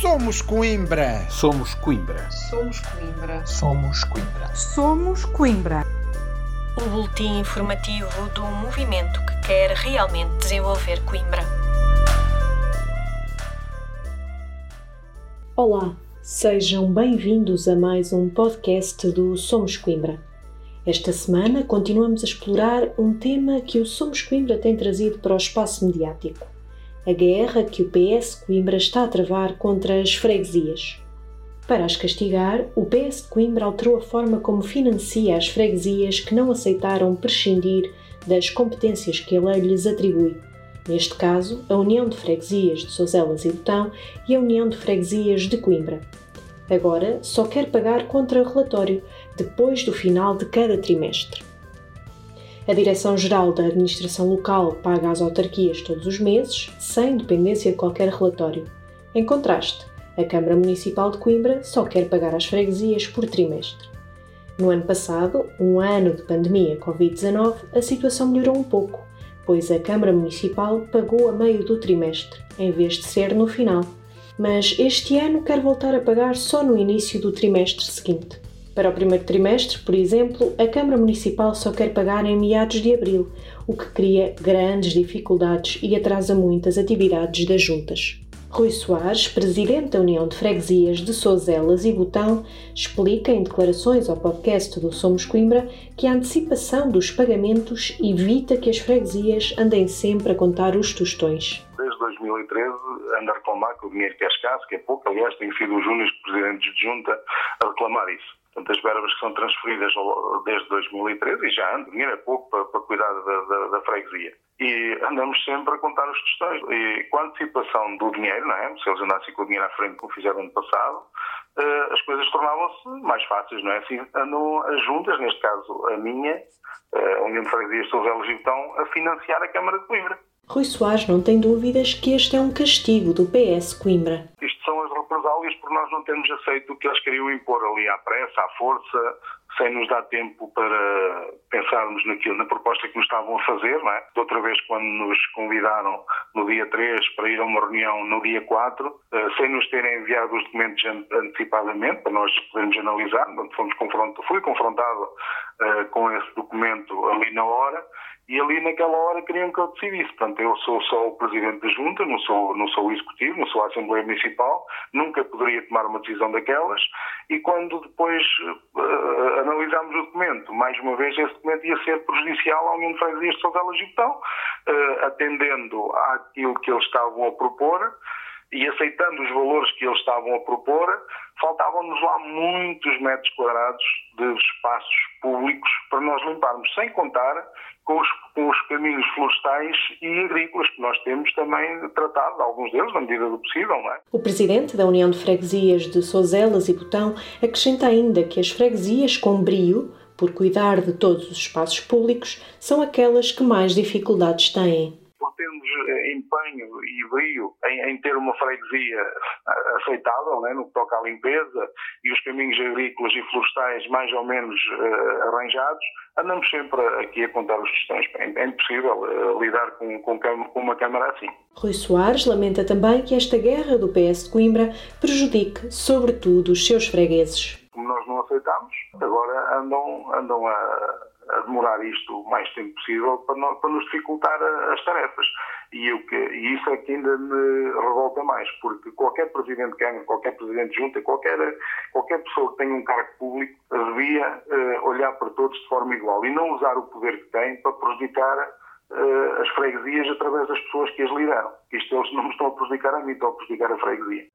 Somos Coimbra. Somos Coimbra. Somos Coimbra. Somos Coimbra. Somos Coimbra. O boletim informativo do movimento que quer realmente desenvolver Coimbra. Olá, sejam bem-vindos a mais um podcast do Somos Coimbra. Esta semana continuamos a explorar um tema que o Somos Coimbra tem trazido para o espaço mediático a guerra que o PS Coimbra está a travar contra as freguesias. Para as castigar, o PS Coimbra alterou a forma como financia as freguesias que não aceitaram prescindir das competências que a lei lhes atribui. Neste caso, a União de Freguesias de Sozelas e Botão e a União de Freguesias de Coimbra. Agora só quer pagar contra relatório, depois do final de cada trimestre. A Direção-Geral da Administração Local paga às autarquias todos os meses, sem dependência de qualquer relatório. Em contraste, a Câmara Municipal de Coimbra só quer pagar às freguesias por trimestre. No ano passado, um ano de pandemia Covid-19, a situação melhorou um pouco, pois a Câmara Municipal pagou a meio do trimestre, em vez de ser no final. Mas este ano quer voltar a pagar só no início do trimestre seguinte. Para o primeiro trimestre, por exemplo, a Câmara Municipal só quer pagar em meados de abril, o que cria grandes dificuldades e atrasa muitas atividades das juntas. Rui Soares, presidente da União de Freguesias de Sozelas e Botão, explica em declarações ao podcast do Somos Coimbra que a antecipação dos pagamentos evita que as freguesias andem sempre a contar os tostões. Desde 2013 anda a reclamar que o dinheiro que é escasso, que é pouco, aliás, tem sido os únicos presidentes de junta a reclamar isso. Portanto, as verbas que são transferidas desde 2013, e já anda, dinheiro é pouco para, para cuidar da, da, da, freguesia. E andamos sempre a contar os tostões. E com a antecipação do dinheiro, não é? se eles andassem com o dinheiro à frente como fizeram no passado, eh, as coisas tornavam-se mais fáceis, não é? Assim, andam as juntas, neste caso a minha, eh, a União de Freguesias de Sousa Gibtão, a financiar a Câmara de Coimbra. Rui Soares não tem dúvidas que este é um castigo do PS Coimbra. Isto são as represálias por nós não termos aceito o que eles queriam impor ali à pressa, à força, sem nos dar tempo para pensarmos naquilo, na proposta que nos estavam a fazer, não é? De outra vez, quando nos convidaram no dia 3 para ir a uma reunião no dia 4, eh, sem nos terem enviado os documentos antecipadamente, para nós podermos analisar, fomos confrontado, fui confrontado uh, com esse documento ali na hora, e ali naquela hora queriam que eu decidisse. Portanto, eu sou só o presidente da junta, não sou, não sou executivo, não sou a Assembleia Municipal, nunca poderia tomar uma decisão daquelas. E quando depois uh, analisámos o documento, mais uma vez esse documento ia ser prejudicial ao União de Freguesias de Soutela Gibtão, uh, atendendo àquilo que eles estavam a propor e aceitando os valores que eles estavam a propor, faltavam-nos lá muitos metros quadrados de espaços públicos para nós limparmos, sem contar com os, com os, caminhos florestais e agrícolas que nós temos também tratado, alguns deles, na medida do possível. Não é? O presidente da União de Freguesias de Sozelas e Botão acrescenta ainda que as freguesias com brio, por cuidar de todos os espaços públicos, são aquelas que mais dificuldades têm empenho e brio em, em ter uma freguesia aceitável, né, no que toca à limpeza e os caminhos agrícolas e florestais mais ou menos uh, arranjados, andamos sempre aqui a contar os questões. É, é impossível uh, lidar com, com, com uma Câmara assim. Rui Soares lamenta também que esta guerra do PS de Coimbra prejudique, sobretudo, os seus fregueses. Como nós não aceitamos, agora andam, andam a a demorar isto o mais tempo possível para, nós, para nos dificultar as tarefas. E, o que, e isso é que ainda me revolta mais, porque qualquer presidente de Câmara, qualquer presidente de junta, qualquer, qualquer pessoa que tenha um cargo público devia uh, olhar para todos de forma igual e não usar o poder que tem para prejudicar uh, as freguesias através das pessoas que as lideram. Isto eles não me estão a prejudicar a mim, estão a prejudicar a freguesia.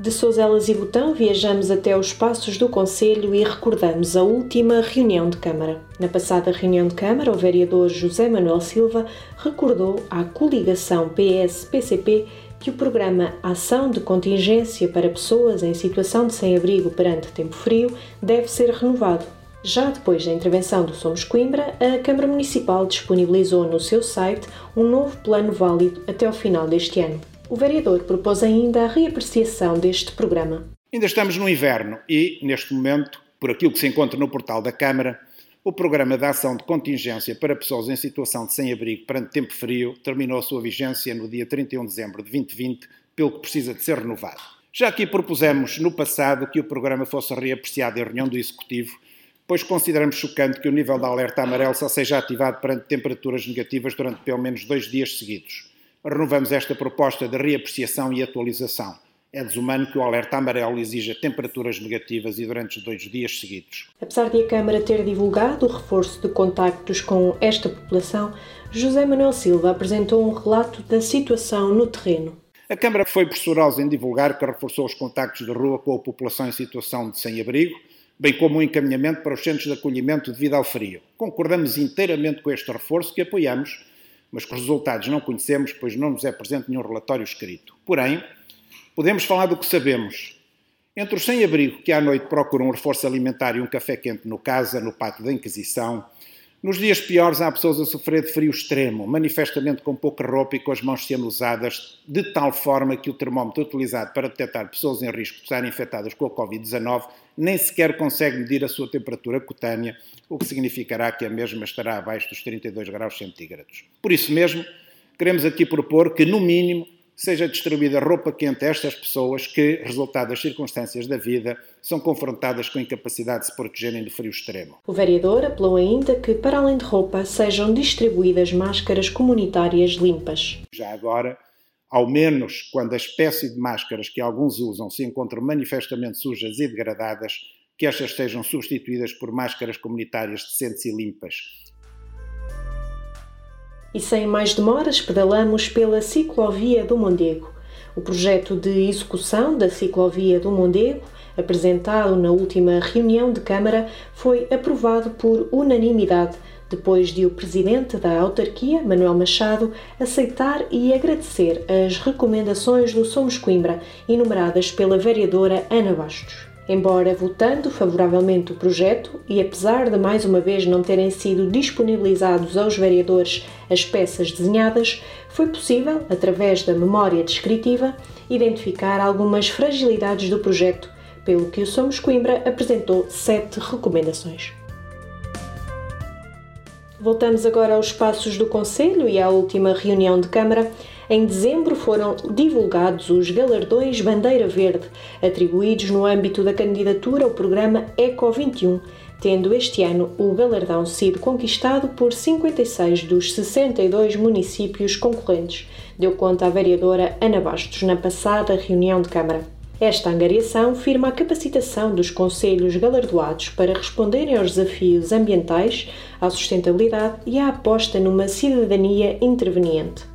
De Souzelas e Botão viajamos até os passos do Conselho e recordamos a última reunião de Câmara. Na passada reunião de Câmara, o vereador José Manuel Silva recordou à coligação PS-PCP que o programa Ação de Contingência para Pessoas em Situação de Sem-Abrigo perante Tempo Frio deve ser renovado. Já depois da intervenção do Somos Coimbra, a Câmara Municipal disponibilizou no seu site um novo plano válido até ao final deste ano. O vereador propôs ainda a reapreciação deste programa. Ainda estamos no inverno e, neste momento, por aquilo que se encontra no portal da Câmara, o Programa de Ação de Contingência para Pessoas em Situação de Sem-Abrigo perante Tempo Frio terminou a sua vigência no dia 31 de dezembro de 2020, pelo que precisa de ser renovado. Já aqui propusemos no passado que o programa fosse reapreciado em reunião do Executivo, pois consideramos chocante que o nível de alerta amarelo só seja ativado perante temperaturas negativas durante pelo menos dois dias seguidos. Renovamos esta proposta de reapreciação e atualização é desumano que o alerta amarelo exija temperaturas negativas e durante dois dias seguidos. Apesar de a Câmara ter divulgado o reforço de contactos com esta população, José Manuel Silva apresentou um relato da situação no terreno. A Câmara foi pressurosa em divulgar que reforçou os contactos de rua com a população em situação de sem-abrigo, bem como o um encaminhamento para os centros de acolhimento devido ao frio. Concordamos inteiramente com este reforço que apoiamos, mas que os resultados não conhecemos, pois não nos é presente nenhum relatório escrito. Porém, Podemos falar do que sabemos. Entre os sem-abrigo que à noite procuram um reforço alimentar e um café quente no casa, no pátio da Inquisição, nos dias piores há pessoas a sofrer de frio extremo, manifestamente com pouca roupa e com as mãos cianusadas, de tal forma que o termómetro utilizado para detectar pessoas em risco de estarem infectadas com a Covid-19 nem sequer consegue medir a sua temperatura cutânea, o que significará que a mesma estará abaixo dos 32 graus centígrados. Por isso mesmo, queremos aqui propor que, no mínimo, seja distribuída roupa quente a estas pessoas que, resultado das circunstâncias da vida, são confrontadas com a incapacidade de se protegerem do frio extremo. O vereador apelou ainda que, para além de roupa, sejam distribuídas máscaras comunitárias limpas. Já agora, ao menos quando a espécie de máscaras que alguns usam se encontram manifestamente sujas e degradadas, que estas sejam substituídas por máscaras comunitárias decentes e limpas, e sem mais demoras pedalamos pela ciclovia do Mondego. O projeto de execução da ciclovia do Mondego, apresentado na última reunião de Câmara, foi aprovado por unanimidade, depois de o presidente da autarquia, Manuel Machado, aceitar e agradecer as recomendações do Somos Coimbra, enumeradas pela vereadora Ana Bastos. Embora votando favoravelmente o projeto e apesar de mais uma vez não terem sido disponibilizados aos vereadores as peças desenhadas, foi possível, através da memória descritiva, identificar algumas fragilidades do projeto, pelo que o Somos Coimbra apresentou sete recomendações. Voltamos agora aos passos do Conselho e à última reunião de Câmara. Em dezembro foram divulgados os galardões Bandeira Verde, atribuídos no âmbito da candidatura ao programa Eco 21, tendo este ano o galardão sido conquistado por 56 dos 62 municípios concorrentes, deu conta a vereadora Ana Bastos na passada reunião de Câmara. Esta angariação firma a capacitação dos conselhos galardoados para responderem aos desafios ambientais, à sustentabilidade e à aposta numa cidadania interveniente.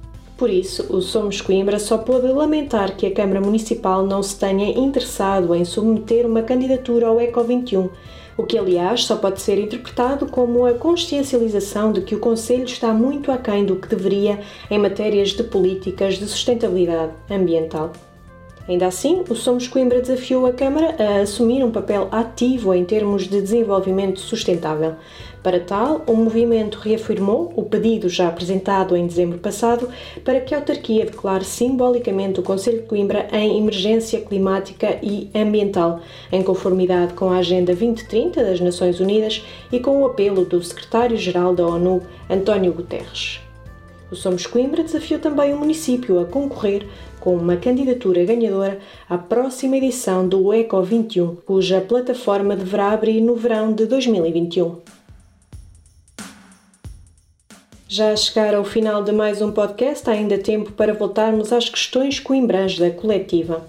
Por isso, o Somos Coimbra só pôde lamentar que a Câmara Municipal não se tenha interessado em submeter uma candidatura ao ECO 21, o que, aliás, só pode ser interpretado como a consciencialização de que o Conselho está muito aquém do que deveria em matérias de políticas de sustentabilidade ambiental. Ainda assim, o Somos Coimbra desafiou a Câmara a assumir um papel ativo em termos de desenvolvimento sustentável. Para tal, o movimento reafirmou o pedido já apresentado em dezembro passado para que a autarquia declare simbolicamente o Conselho de Coimbra em emergência climática e ambiental, em conformidade com a Agenda 2030 das Nações Unidas e com o apelo do secretário-geral da ONU, António Guterres. O Somos Coimbra desafiou também o município a concorrer com uma candidatura ganhadora à próxima edição do Eco 21, cuja plataforma deverá abrir no verão de 2021. Já a chegar ao final de mais um podcast, há ainda tempo para voltarmos às questões coimbrãs da coletiva.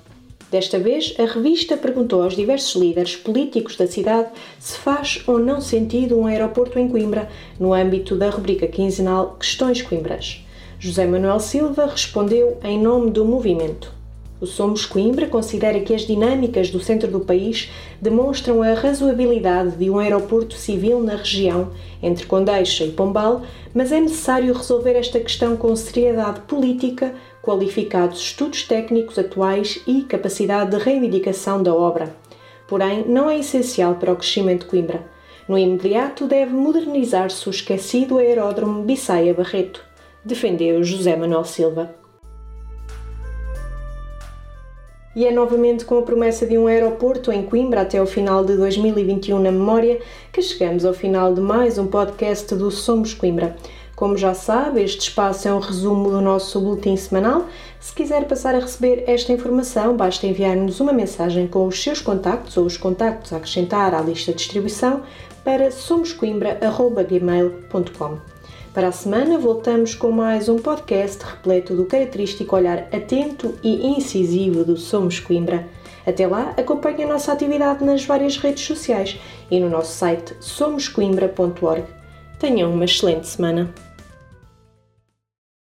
Desta vez, a revista perguntou aos diversos líderes políticos da cidade se faz ou não sentido um aeroporto em Coimbra, no âmbito da rubrica quinzenal Questões Coimbras. José Manuel Silva respondeu em nome do movimento. O Somos Coimbra considera que as dinâmicas do centro do país demonstram a razoabilidade de um aeroporto civil na região, entre Condeixa e Pombal, mas é necessário resolver esta questão com seriedade política, qualificados estudos técnicos atuais e capacidade de reivindicação da obra. Porém, não é essencial para o crescimento de Coimbra. No imediato, deve modernizar-se o esquecido aeródromo Bissaia Barreto, defendeu José Manuel Silva. E é novamente com a promessa de um aeroporto em Coimbra até o final de 2021 na memória que chegamos ao final de mais um podcast do Somos Coimbra. Como já sabe, este espaço é um resumo do nosso boletim semanal. Se quiser passar a receber esta informação, basta enviar-nos uma mensagem com os seus contactos ou os contactos a acrescentar à lista de distribuição para somoscoimbra.gmail.com. Para a semana voltamos com mais um podcast repleto do característico olhar atento e incisivo do Somos Coimbra. Até lá, acompanhe a nossa atividade nas várias redes sociais e no nosso site somoscoimbra.org. Tenham uma excelente semana.